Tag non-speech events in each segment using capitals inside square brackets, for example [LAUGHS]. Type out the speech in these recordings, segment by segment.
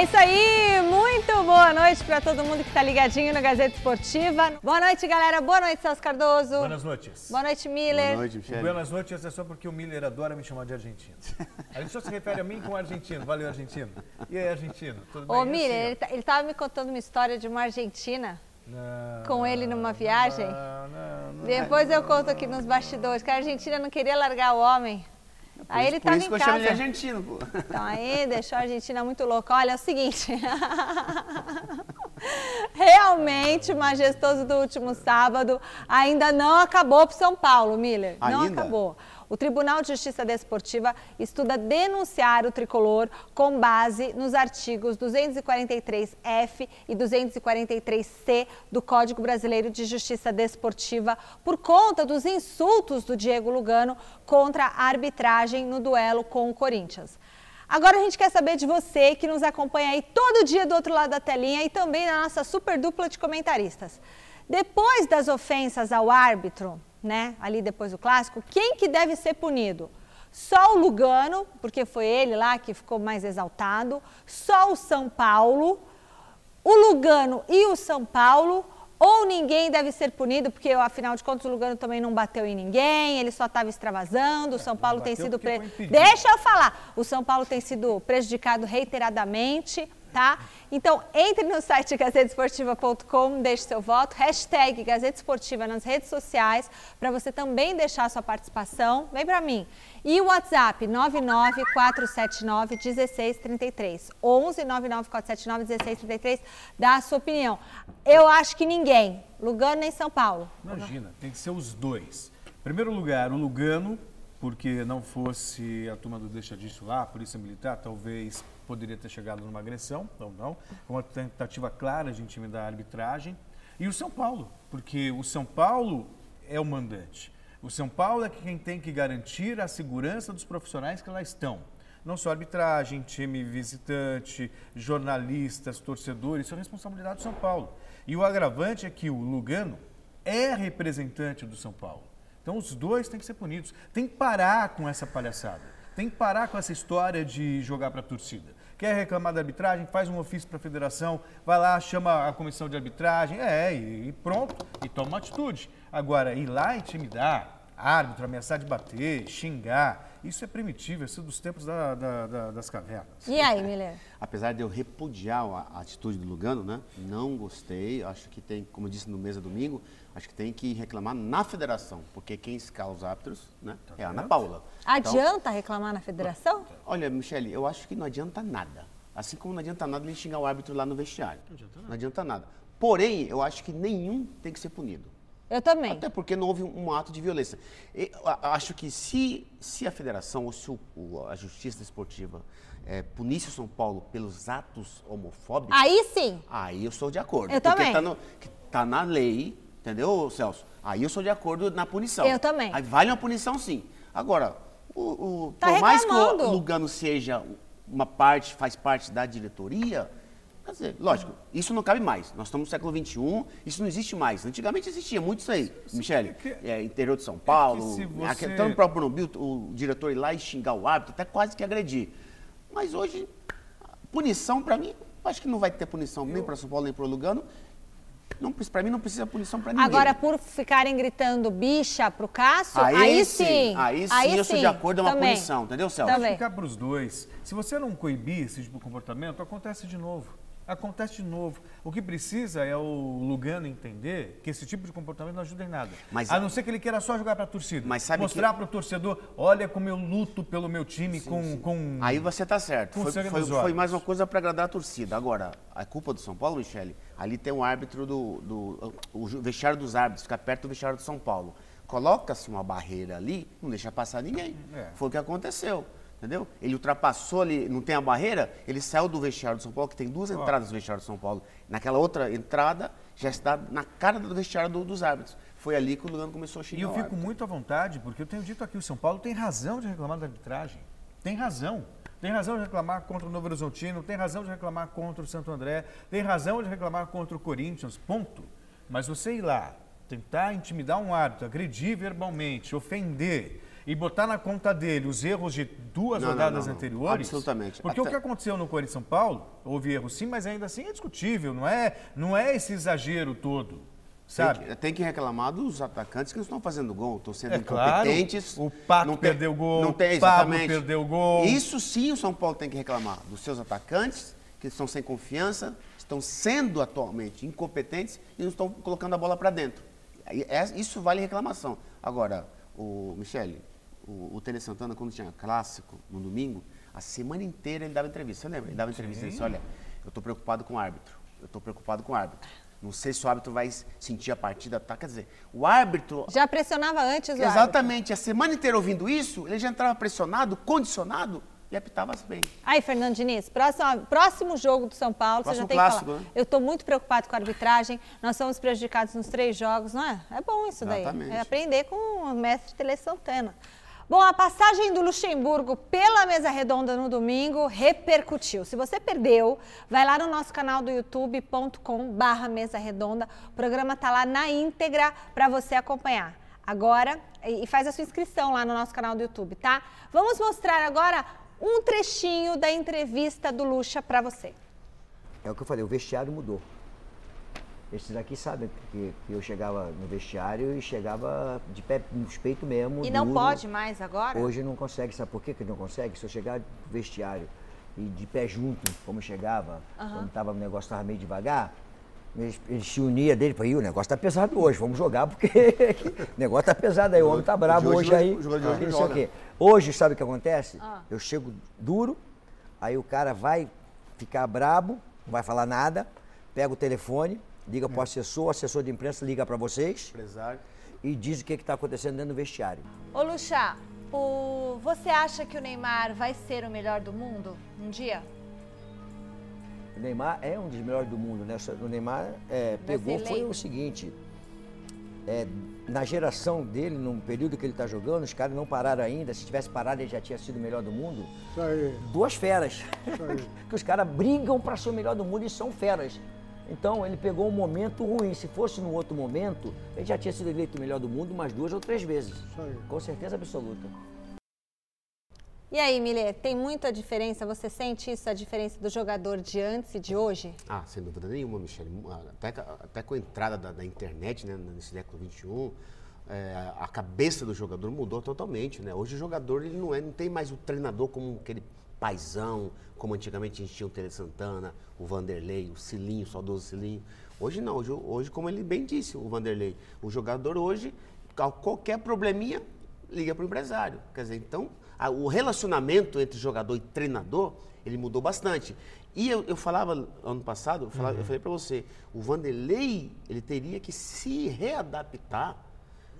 É isso aí, muito boa noite para todo mundo que está ligadinho na Gazeta Esportiva. Boa noite, galera. Boa noite, Celso Cardoso. Buenas noites. Boa noite, Miller. Boa noite, Michele. Buenas noites é só porque o Miller adora me chamar de argentino. Ele só se refere a mim como argentino. Valeu, argentino. E aí, argentino? Tudo bem? Ô, Miller, assim, ele, tá- ele tava me contando uma história de uma argentina. Não, com ele numa viagem? Não, não, não. Depois eu conto aqui nos bastidores que a Argentina não queria largar o homem. Aí ele por tava isso em que eu chamo de casa. argentino, pô. Então aí deixou a Argentina muito louca. Olha, é o seguinte. [LAUGHS] Realmente, o majestoso do último sábado ainda não acabou para São Paulo, Miller. Não Ainda? acabou. O Tribunal de Justiça Desportiva estuda denunciar o tricolor com base nos artigos 243F e 243C do Código Brasileiro de Justiça Desportiva por conta dos insultos do Diego Lugano contra a arbitragem no duelo com o Corinthians. Agora a gente quer saber de você que nos acompanha aí todo dia do outro lado da telinha e também na nossa super dupla de comentaristas. Depois das ofensas ao árbitro, né, ali depois do clássico, quem que deve ser punido? Só o Lugano, porque foi ele lá que ficou mais exaltado, só o São Paulo, o Lugano e o São Paulo, ou ninguém deve ser punido, porque afinal de contas o Lugano também não bateu em ninguém, ele só estava extravasando, o São Paulo tem sido. Pre... Deixa eu falar, o São Paulo tem sido prejudicado reiteradamente. Tá? Então, entre no site gazetesportiva.com, deixe seu voto, hashtag Gazeta Esportiva nas redes sociais, para você também deixar sua participação. Vem para mim. E o WhatsApp 994791633. 11 994791633. Dá a sua opinião. Eu acho que ninguém, Lugano nem São Paulo. Imagina, tem que ser os dois. Em primeiro lugar, o Lugano, porque não fosse a turma do deixa disso lá, a Polícia Militar, talvez poderia ter chegado numa agressão, ou não, uma tentativa clara de intimidar a arbitragem. E o São Paulo, porque o São Paulo é o mandante. O São Paulo é quem tem que garantir a segurança dos profissionais que lá estão. Não só arbitragem, time visitante, jornalistas, torcedores, isso é responsabilidade do São Paulo. E o agravante é que o Lugano é representante do São Paulo. Então os dois têm que ser punidos. Tem que parar com essa palhaçada. Tem que parar com essa história de jogar para a torcida. Quer reclamar da arbitragem? Faz um ofício para a federação, vai lá, chama a comissão de arbitragem, é, e, e pronto, e toma uma atitude. Agora, ir lá intimidar, árbitro, ameaçar de bater, xingar, isso é primitivo, isso é dos tempos da- da- da- das cavernas. E aí, Miller? Apesar de eu repudiar a, a atitude do Lugano, né? Não gostei. Acho que tem, como eu disse no mesa domingo, acho que tem que reclamar na federação, porque quem escala os árbitros né, é a Ana Paula. Então, Adianta reclamar na federação? olha, Michele, eu acho que não adianta nada. Assim como não adianta nada ele xingar o árbitro lá no vestiário. Não adianta nada. Porém, eu acho que nenhum tem que ser punido. Eu também. Até porque não houve um, ato de violência. E, acho que se, se a federação ou se o- a justiça esportiva eh, punisse o São Paulo pelos atos homofóbicos, Aí sim. aí eu sou de acordo. Eu porque também. Tá, no- que tá na lei, entendeu, Celso? Aí eu sou de acordo na punição. Eu também. Aí vale uma punição sim. Agora, o, o- Tá por mais que reclamando. o Lugano seja uma parte, faz parte da diretoria, quer dizer, lógico, isso não cabe mais. Nós estamos no século XXI, isso não existe mais. Antigamente existia muito isso aí, Michele. que- É, interior de São Paulo, se você- até no próprio Bruno o diretor ir lá e xingar o árbitro, até quase que agredir. Mas hoje, punição para mim, acho que não vai ter punição nem para São Paulo nem para o Lugano. Não, para mim não precisa punição para ninguém. Agora, por ficarem gritando bicha pro Cássio, aí, aí, sim. Aí sim eu sou de acordo, é uma também. punição, entendeu, Celso? Também. Ficar para os dois. Se você não coibir esse tipo de comportamento, acontece de novo. Acontece de novo. O que precisa é o Lugano entender que esse tipo de comportamento não ajuda em nada. Mas- a não ser que ele queira só jogar para a torcida. Mas sabe Mostrar que- para o torcedor, olha como eu luto pelo meu time com, com... Aí você tá certo. Foi, foi- foi mais uma coisa para agradar a torcida. Agora, a culpa do São Paulo, Michele, ali tem um árbitro do, do o vestiário dos árbitros, fica perto do vestiário do São Paulo. Coloca-se uma barreira ali, não deixa passar ninguém. É. Foi o que aconteceu. Entendeu? Ele ultrapassou ali, não tem a barreira, ele saiu do vestiário do São Paulo, que tem duas entradas do vestiário do São Paulo. Naquela outra entrada, já está na cara do vestiário do- dos árbitros. Foi ali que o Lugano começou a xingar E eu fico árbitro. muito à vontade, porque eu tenho dito aqui, o São Paulo tem razão de reclamar da arbitragem. Tem razão. Tem razão de reclamar contra o Novo Horizontino, tem razão de reclamar contra o Santo André, tem razão de reclamar contra o Corinthians, ponto. Mas você ir lá, tentar intimidar um árbitro, agredir verbalmente, ofender, e botar na conta dele os erros de duas Não, rodadas não, não. anteriores. Absolutamente. Porque o Até- que aconteceu no Corinthians São Paulo, houve erro sim, mas ainda assim é discutível, não é, não é esse exagero todo. Sabe? Tem que, tem que reclamar dos atacantes que não estão fazendo gol, estão sendo É claro, incompetentes. o Pato não tem- perdeu gol, não tem, o Pablo exatamente. perdeu gol. Isso sim o São Paulo tem que reclamar dos seus atacantes, que estão sem confiança, estão sendo atualmente incompetentes e não estão colocando a bola para dentro. É- Isso vale reclamação. Agora, o Michele, o, o Tele Santana, quando tinha clássico no domingo, a semana inteira ele dava entrevista. Você lembra? Ele dava entrevista e disse: Olha, eu estou preocupado com o árbitro. Eu estou preocupado com o árbitro. Não sei se o árbitro vai sentir a partida. Tá? Quer dizer, o árbitro. Já pressionava antes o árbitro. Exatamente. A semana inteira ouvindo isso, ele já entrava pressionado, condicionado e apitava bem. Aí, Fernando Diniz, próximo, próximo jogo do São Paulo, Próximo você já tem clássico, que falar. né? Eu estou muito preocupado com a arbitragem, nós somos prejudicados nos três jogos, não é? É bom isso daí. Exatamente. É aprender com o mestre Tele Santana. Bom, a passagem do Luxemburgo pela mesa redonda no domingo repercutiu. Se você perdeu, vai lá no nosso canal do youtube.com barra mesa redonda. O programa tá lá na íntegra para você acompanhar. Agora, e faz a sua inscrição lá no nosso canal do YouTube, tá? Vamos mostrar agora um trechinho da entrevista do Luxa para você. É o que eu falei, o vestiário mudou. Esses aqui sabem que, que eu chegava no vestiário e chegava de pé nos peitos mesmo. E não duro. pode mais agora? Hoje não consegue, sabe por quê que não consegue? Se eu chegar no vestiário e de pé junto, como chegava, quando tava, o negócio estava meio devagar, eles, eles se uniam dele, falei, o negócio tá pesado hoje, vamos jogar, porque [LAUGHS] o negócio tá pesado aí, o homem tá brabo de hoje, hoje aí. hoje. Hoje, sabe o que acontece? Eu chego duro, aí o cara vai ficar brabo, não vai falar nada, pega o telefone, liga pro assessor, o assessor de imprensa liga para vocês Empresário. e diz o que está acontecendo dentro do vestiário. Ô Luxa, o... você acha que o Neymar vai ser o melhor do mundo um dia? O Neymar é um dos melhores do mundo, né? O Neymar é, pegou, foi o seguinte, é, na geração dele, no período que ele está jogando, os caras não pararam ainda, se tivesse parado ele já tinha sido o melhor do mundo. Isso aí. Duas feras, Isso aí. [LAUGHS] que os caras brigam para ser o melhor do mundo e são feras. Então ele pegou um momento ruim, se fosse num outro momento, ele já tinha sido eleito o melhor do mundo umas duas ou três vezes, Isso aí. com certeza absoluta. E aí, Milê, tem muita diferença? Você sente isso, a diferença do jogador de antes e de hoje? Ah, sem dúvida nenhuma, Michele. Até, ca- até com a entrada da, da internet, né, nesse século XXI, é, a cabeça do jogador mudou totalmente, né? Hoje o jogador ele não, é, não tem mais o treinador como aquele paizão, como antigamente a gente tinha o Tele Santana, o Vanderlei, o Cilinho, o saudoso Cilinho. Hoje não, hoje, hoje, como ele bem disse, o Vanderlei, o jogador hoje, qualquer probleminha, liga para o empresário. Quer dizer, então, a- o relacionamento entre jogador e treinador, ele mudou bastante. E eu, eu falava ano passado, eu, falava- eu falei para você, o Vanderlei, ele teria que se readaptar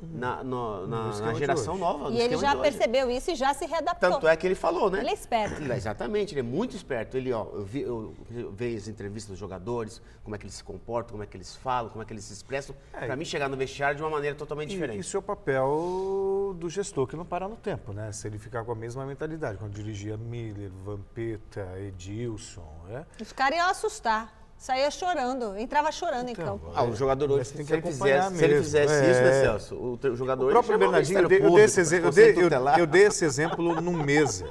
na, no- na- na geração nova. no E ele já percebeu isso e já se readaptou. Tanto é que ele falou, né? Ele é esperto. Ele- exatamente, ele é muito esperto. Ele, ó, eu, vi, eu, eu vejo as entrevistas dos jogadores, como é que eles se comportam, como é que eles falam, como é que eles se expressam. É, Pra mim, chegar no vestiário de uma maneira totalmente E diferente. isso é o papel do gestor que não parar no tempo, né? Se ele ficar com a mesma mentalidade, quando dirigia Miller, Vampeta, Edilson, né? Os caras iam assustar. Saía chorando, entrava chorando em Então, campo. Ah, o jogador hoje, se que ele, acompanhar fizesse, se ele fizesse É. isso, né, Celso? O, o jogador O próprio Bernardinho, eu dei, eu dei Público, esse exemplo, eu dei, eu- eu dei esse exemplo num mesa.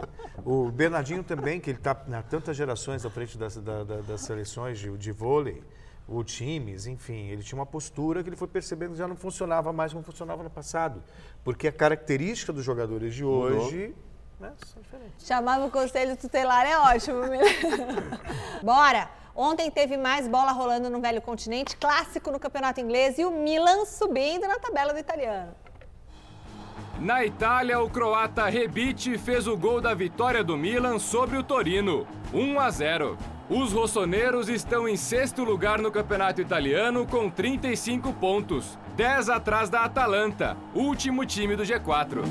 O Bernardinho também, que ele está há tantas gerações à frente das, da- da- das seleções de, de vôlei, ou times, enfim, ele tinha uma postura que ele foi percebendo que já não funcionava mais como funcionava no passado. Porque a característica dos jogadores de hoje né, são diferentes. Chamava o conselho tutelar, é ótimo. [LAUGHS] Bora! Ontem teve mais bola rolando no Velho Continente, clássico no Campeonato Inglês e o Milan subindo na tabela do italiano. Na Itália, o croata Rebic fez o gol da vitória do Milan sobre o Torino, 1 a 0. Os rossoneiros estão em sexto lugar no campeonato italiano com 35 pontos, 10 atrás da Atalanta, último time do G4.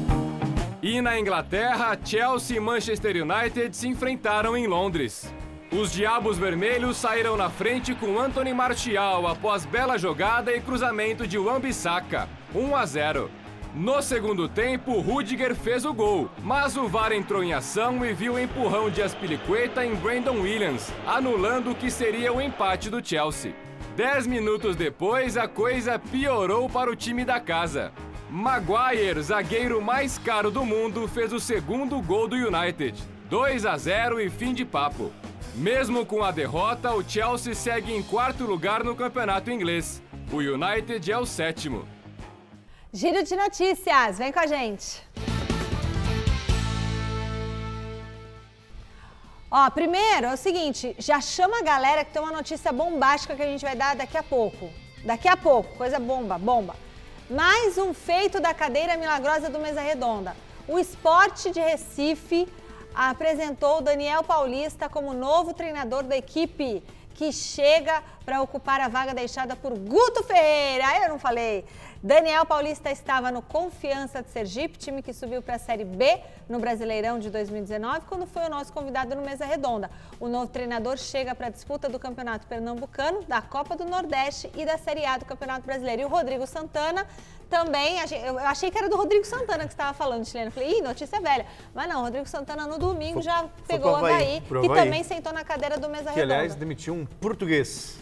E na Inglaterra, Chelsea e Manchester United se enfrentaram em Londres. Os Diabos Vermelhos saíram na frente com Anthony Martial após bela jogada e cruzamento de Wan-Bissaka, 1 a 0. No segundo tempo, Rudiger fez o gol, mas o VAR entrou em ação e viu o empurrão de Aspilicueta em Brandon Williams, anulando o que seria o empate do Chelsea. Dez minutos depois, a coisa piorou para o time da casa. Maguire, zagueiro mais caro do mundo, fez o segundo gol do United. 2 a 0 e fim de papo. Mesmo com a derrota, o Chelsea segue em quarto lugar no campeonato inglês. O United é o sétimo. Giro de notícias, vem com a gente. Ó, primeiro é o seguinte, já chama a galera que tem uma notícia bombástica que a gente vai dar daqui a pouco. Daqui a pouco, coisa bomba, bomba. Mais um feito da cadeira milagrosa do Mesa Redonda. O esporte de Recife apresentou Daniel Paulista como novo treinador da equipe que chega para ocupar a vaga deixada por Guto Ferreira. Eu não falei. Daniel Paulista estava no Confiança de Sergipe, time que subiu para a Série B no Brasileirão de 2019, quando foi o nosso convidado no Mesa Redonda. O novo treinador chega para a disputa do Campeonato Pernambucano, da Copa do Nordeste e da Série A do Campeonato Brasileiro. E o Rodrigo Santana também, eu achei que era do Rodrigo Santana que estava falando, chileno. Falei, ih, notícia velha. Mas não, o Rodrigo Santana no domingo já pegou o Havaí, que também sentou na cadeira do Mesa que, Redonda. aliás, demitiu um português.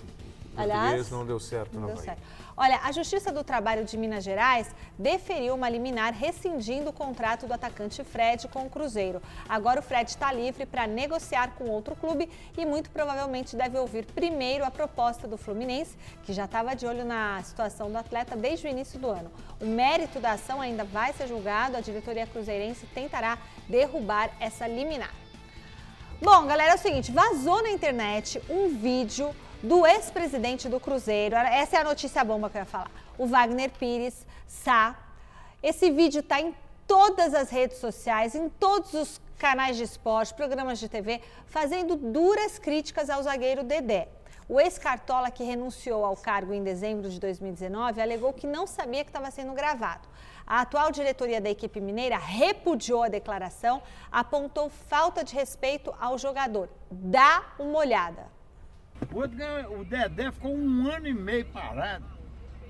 O Aliás, português não deu certo Não no deu certo. Olha, a Justiça do Trabalho de Minas Gerais deferiu uma liminar rescindindo o contrato do atacante Fred com o Cruzeiro. Agora o Fred está livre para negociar com outro clube e muito provavelmente deve ouvir primeiro a proposta do Fluminense, que já estava de olho na situação do atleta desde o início do ano. O mérito da ação ainda vai ser julgado, a diretoria cruzeirense tentará derrubar essa liminar. Bom, galera, é o seguinte, vazou na internet um vídeo do ex-presidente do Cruzeiro. Essa é a notícia bomba que eu ia falar. O Wagner Pires Sá. Esse vídeo está em todas as redes sociais, em todos os canais de esporte, programas de TV, fazendo duras críticas ao zagueiro Dedé. O ex-cartola que renunciou ao cargo em dezembro de 2019 alegou que não sabia que estava sendo gravado. A atual diretoria da equipe mineira repudiou a declaração, apontou falta de respeito ao jogador. Dá uma olhada. O, Dedé ficou um ano e meio parado,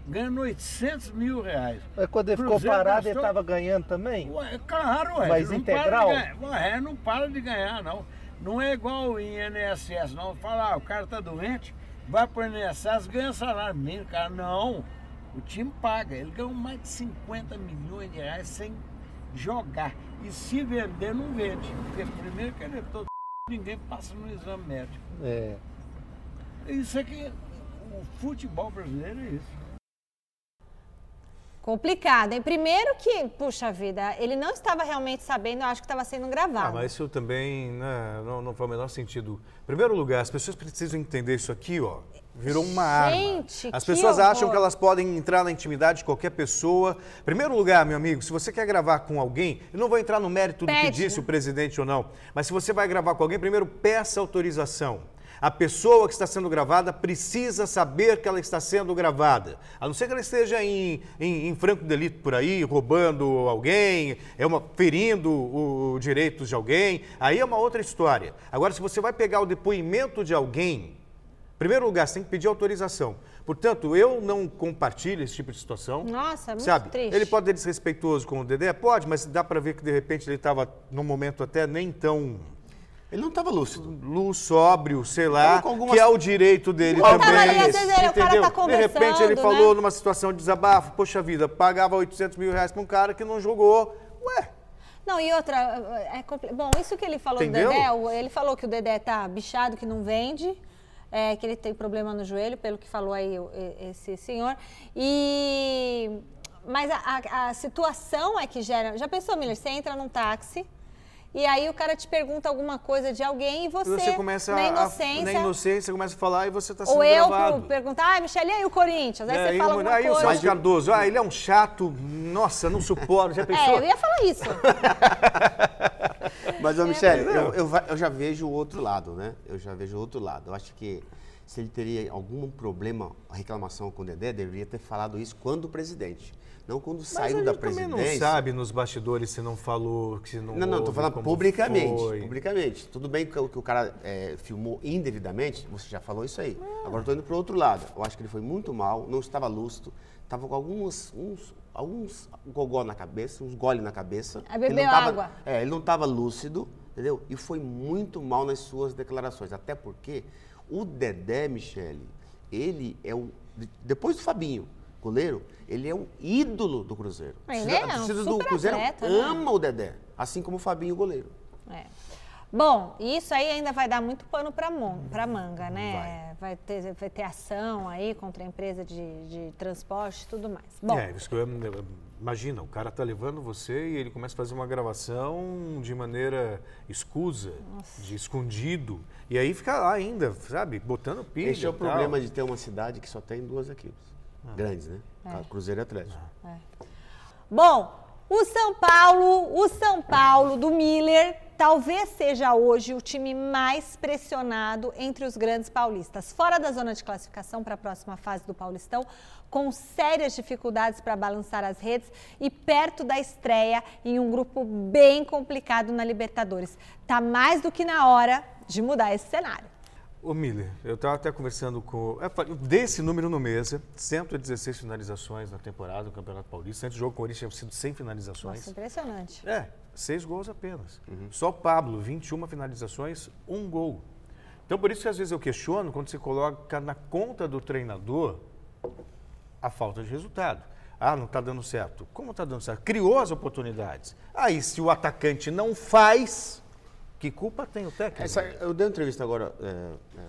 ganhando 800 mil reais. Mas quando ele ficou parado, ele gastou- estava ganhando também? Ué, claro, ué. Mas não integral? Para de ganhar. Ué, não para de ganhar, não. Não é igual o INSS, não. Fala, ah, o cara tá doente, vai pro INSS, ganha salário mínimo, cara. Não. O time paga. Ele ganhou mais de 50 milhões de reais sem jogar. E se vender, não vende. Porque primeiro que ele é todo [LAUGHS] ninguém passa no exame médico. É. Isso aqui, o futebol brasileiro é isso. Complicado, hein? Primeiro que, puxa vida, ele não estava realmente sabendo, eu acho que estava sendo Ah, gravado. mas isso também né, não, não faz o menor sentido. Em primeiro lugar, as pessoas precisam entender isso aqui, ó. Virou uma Gente, arma. As pessoas acham horror. que elas podem entrar na intimidade de qualquer pessoa. Em primeiro lugar, meu amigo, se você quer gravar com alguém, eu não vou entrar no mérito do que Pede, disse o presidente ou não, mas se você vai gravar com alguém, primeiro peça autorização. A pessoa que está sendo gravada precisa saber que ela está sendo gravada. A não ser que ela esteja em, em, em franco delito por aí, roubando alguém, é uma, ferindo os direitos de alguém. Aí é uma outra história. Agora, se você vai pegar o depoimento de alguém, em primeiro lugar, você tem que pedir autorização. Portanto, eu não compartilho esse tipo de situação. Nossa, é muito Sabe? triste. Ele pode ser desrespeitoso com o Dedé? Pode, mas dá para ver que de repente ele estava num momento até nem tão Ele não estava lúcido. luz, sóbrio, sei lá, algumas- que é o direito dele Ele também. tava ali, às vezes, ele- o cara tá entendeu? De repente ele conversando, falou né? numa situação de desabafo, poxa vida, pagava 800 mil reais para um cara que não jogou. Ué, Não, e outra, é compli- bom, isso que ele falou Entendeu? do Dedé, ele falou que o Dedé tá bichado, que não vende, é, que ele tem problema no joelho, pelo que falou aí esse senhor. E mas a, a- a situação é que gera. Já pensou, Miller? Você entra num táxi e aí o cara te pergunta alguma coisa de alguém e você, você começa na a- inocência. na inocência, começa a falar e você está sendo ou eu gravado. perguntar, ah, Michele, e aí o Corinthians? Aí É, você aí fala o- alguma aí o coisa. Celso Cardoso, ah, ele é um chato, nossa, não suporto, já pensou? É, eu ia falar isso. [LAUGHS] Mas, ô Michele, eu, eu eu já vejo o outro lado, né? Eu já vejo o outro lado. Eu acho que se ele teria algum problema, reclamação com o Dedé, deveria ter falado isso quando presidente. Não quando Mas saiu a da presidência. não sabe nos bastidores se não falou, se não Não, não, houve, falando publicamente. foi. Publicamente. Tudo bem que o que o cara é, filmou indevidamente, você já falou isso aí. Agora eu tô indo pro outro lado. Eu acho que ele foi muito mal, não estava lúcido, estava com alguns, uns, alguns gogó na cabeça, uns gole na cabeça. Aí Ele bebeu não tava- água. É, ele não estava lúcido, entendeu? E foi muito mal nas suas declarações. Até porque o Dedé, Michele, ele é o. de- Depois do Fabinho. Goleiro, ele é um ídolo do Cruzeiro. Ele A é um torcida do super Cruzeiro atleta, né? ama o Dedé, assim como o Fabinho, o goleiro. É. Bom, isso aí ainda vai dar muito pano para manga, né? Vai. ter, vai ter ação aí contra a empresa de, de transporte e tudo mais. Bom, É, isso que eu, imagina, o cara tá levando você e ele começa a fazer uma gravação de maneira escusa, de escondido. E aí fica lá ainda, sabe, botando pilha. Esse é o tal. problema de ter uma cidade que só tem duas equipes. Ah. Grandes, né? Cruzeiro e Atlético. Bom, o São Paulo, o São Paulo do Miller, talvez seja hoje o time mais pressionado entre os grandes paulistas. Fora da zona de classificação para a próxima fase do Paulistão, com sérias dificuldades para balançar as redes e perto da estreia em um grupo bem complicado na Libertadores. Tá mais do que na hora de mudar esse cenário. Ô Miller, eu estava até conversando com. eu falei, Desse número no mesa, 116 finalizações na temporada do Campeonato Paulista. Antes do jogo com o Corinthians tinha sido 100 finalizações. Nossa, impressionante. É, seis gols apenas. Só Pablo, 21 finalizações, um gol. Então, por isso que às vezes eu questiono quando você coloca na conta do treinador a falta de resultado. Ah, não está dando certo. Como está dando certo? Criou as oportunidades. Aí, se o atacante não faz, que culpa tem o técnico? Essa- eu dei uma entrevista agora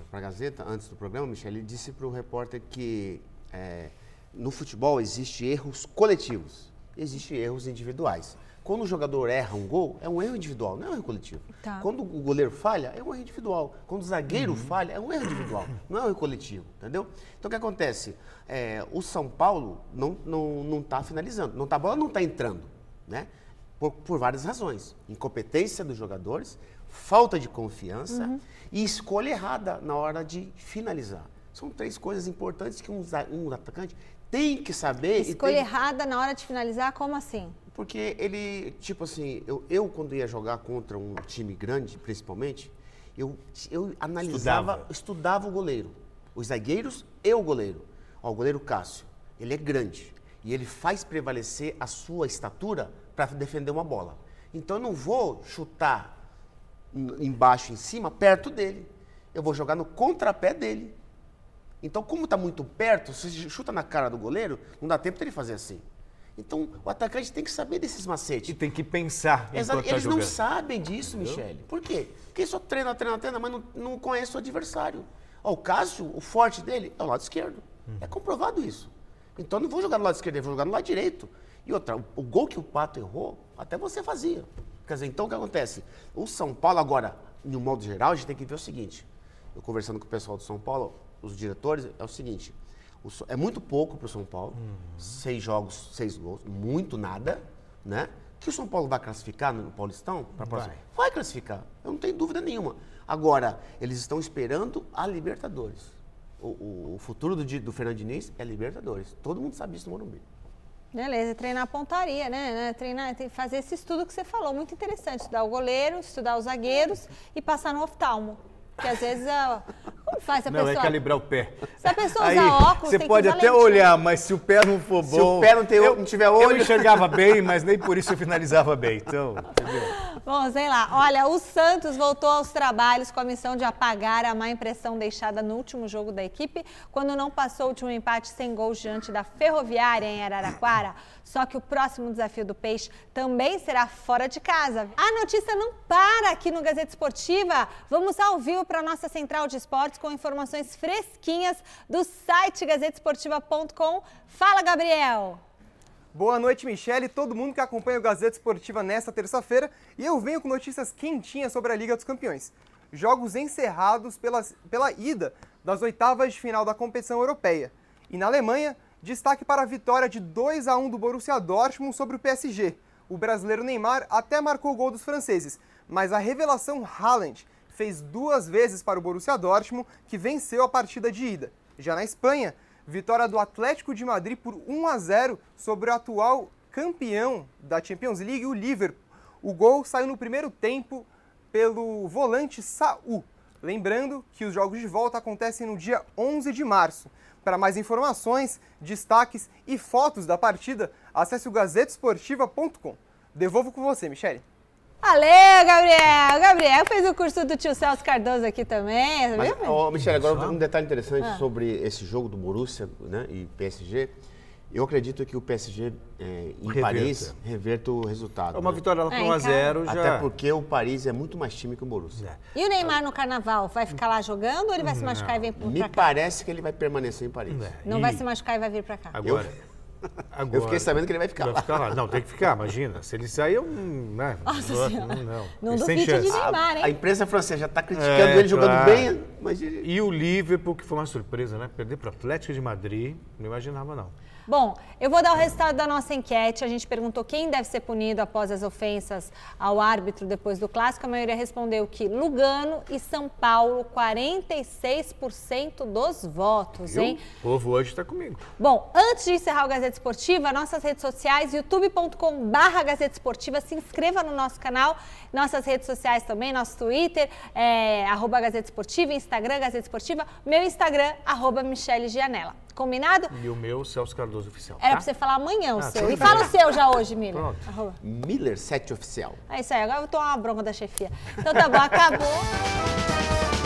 para a Gazeta, antes do programa, Michel, ele disse para o repórter que é, no futebol existe erros coletivos, existem erros individuais. Quando o jogador erra um gol, é um erro individual, não é um erro coletivo. Tá. Quando o goleiro falha, é um erro individual. Quando o zagueiro falha, é um erro individual, não é um erro coletivo, entendeu? Então o que acontece? É, o São Paulo não está não, não tá finalizando, não tá, a bola não está entrando, né? Por, por várias razões. Incompetência dos jogadores, falta de confiança e escolha errada na hora de finalizar. São três coisas importantes que um, um atacante tem que saber. e Escolha tem- errada na hora de finalizar, como assim? porque ele, tipo assim, eu, eu quando ia jogar contra um time grande, principalmente, eu, eu analisava, Estudava. estudava. o goleiro. Os zagueiros e o goleiro. Ó, o goleiro Cássio, ele é grande. E ele faz prevalecer a sua estatura para defender uma bola. Então eu não vou chutar embaixo, em cima, perto dele. Eu vou jogar no contrapé dele. Então, como está muito perto, se chuta na cara do goleiro, não dá tempo dele fazer assim. Então, o atacante tem que saber desses E macetes. tem que pensar Exato, tá Eles não jogando. sabem disso, Michele. Por quê? Porque só treina, treina, treina, mas não, não conhece o adversário. Ó, o Cássio, o forte dele é o lado esquerdo. Uhum. É comprovado isso. Então, eu não vou jogar no lado esquerdo, eu vou jogar no lado direito. E outra, o, o gol que o Pato errou, até você fazia. Quer dizer, então o que acontece? O São Paulo, agora, de um modo geral, a gente tem que ver o seguinte. Eu conversando com o pessoal do São Paulo, os diretores, é o seguinte. o é muito pouco para o São Paulo. Seis jogos, seis gols. Muito nada, né? Que o São Paulo vai classificar no Paulistão? próxima- Vai. Classificar. Eu não tenho dúvida nenhuma. Agora, eles estão esperando a Libertadores. O, o- o futuro do, do Fernando Diniz é Libertadores. Todo mundo sabe isso no Morumbi. Beleza, treinar pontaria, né? né? Treinar, fazer esse estudo que você falou, muito interessante. Estudar o goleiro, estudar os zagueiros e passar no oftalmo. Porque às vezes, a... como faz a Não, é pessoa... calibrar o pé. Se a pessoa Aí, usa óculos, você pode usar até lente, né? olhar, mas se o pé não for Se bom... o pé não tem- eu, não tiver Eu olho- enxergava bem, mas nem por isso eu finalizava bem. Então, entendeu? Bom, sei lá. Olha, o Santos voltou aos trabalhos com a missão de apagar a má impressão deixada no último jogo da equipe, quando não passou o último empate sem gols diante da Ferroviária em Araraquara. Só que o próximo desafio do Peixe também será fora de casa. A notícia não para aqui no Gazeta Esportiva. Vamos ao vivo para a nossa central de esportes com informações fresquinhas do site gazetesportiva.com. Fala, Gabriel! Boa noite, Michele todo mundo que acompanha o Gazeta Esportiva nesta terça-feira. E eu venho com notícias quentinhas sobre a Liga dos Campeões. Jogos encerrados pela, pela ida das oitavas de final da competição europeia. E na Alemanha, destaque para a vitória de 2 a 1 do Borussia Dortmund sobre o PSG. O brasileiro Neymar até marcou o gol dos franceses, mas a revelação Haaland fez duas vezes para o Borussia Dortmund, que venceu a partida de ida. Já na Espanha, vitória do Atlético de Madrid por 1 a 0 sobre o atual campeão da Champions League, o Liverpool. O gol saiu no primeiro tempo pelo volante Saul. Lembrando que os jogos de volta acontecem no dia 11 de março. Para mais informações, destaques e fotos da partida, acesse o gazetesportiva.com. Devolvo com você, Michele. Valeu, Gabriel! Gabriel fez o curso do tio Celso Cardoso aqui também. Mas, ó, Michele, agora um detalhe interessante sobre esse jogo do Borussia né, e PSG. Eu acredito que o PSG é, em Reverta. Paris reverta o resultado. Uma né? vitória lá É, por em 1x0 já. Até porque o Paris é muito mais time que o Borussia. É. E o Neymar no carnaval, vai ficar lá jogando ou ele vai se machucar e vem pra Me cá? parece que ele vai permanecer em Paris. É. Não E vai se machucar e vai vir pra cá. Agora. Agora Eu fiquei sabendo que ele vai ficar vai lá. ficar lá. Não, tem que ficar, imagina. Se ele sair, eu. Né, Nossa não, Senhora. não. Não Sem duvide de. Neymar, hein? A imprensa francesa já está criticando É, ele jogando claro. bem, mas ele... E o Liverpool, que foi uma surpresa, né? Perder para o Atlético de Madrid, não imaginava, não. Bom, eu vou dar o resultado da nossa enquete. A gente perguntou quem deve ser punido após as ofensas ao árbitro depois do clássico. A maioria respondeu que Lugano e São Paulo, 46% dos votos, hein? O povo hoje está comigo. Bom, antes de encerrar o Gazeta Esportiva, nossas redes sociais, youtube.com.br Gazeta Esportiva, se inscreva no nosso canal, nossas redes sociais também, nosso Twitter, é, arroba Gazeta Esportiva, Instagram, Gazeta Esportiva, meu Instagram, arroba Michele Gianella. Combinado? E o meu, Celso Cardoso Oficial. Era tá? pra você falar amanhã o Ah, seu. E bem. fala o seu já hoje, Miller. Pronto. Arroba. Miller 7 oficial. É isso aí, agora eu vou tomar uma bronca da chefia. Então tá bom, acabou.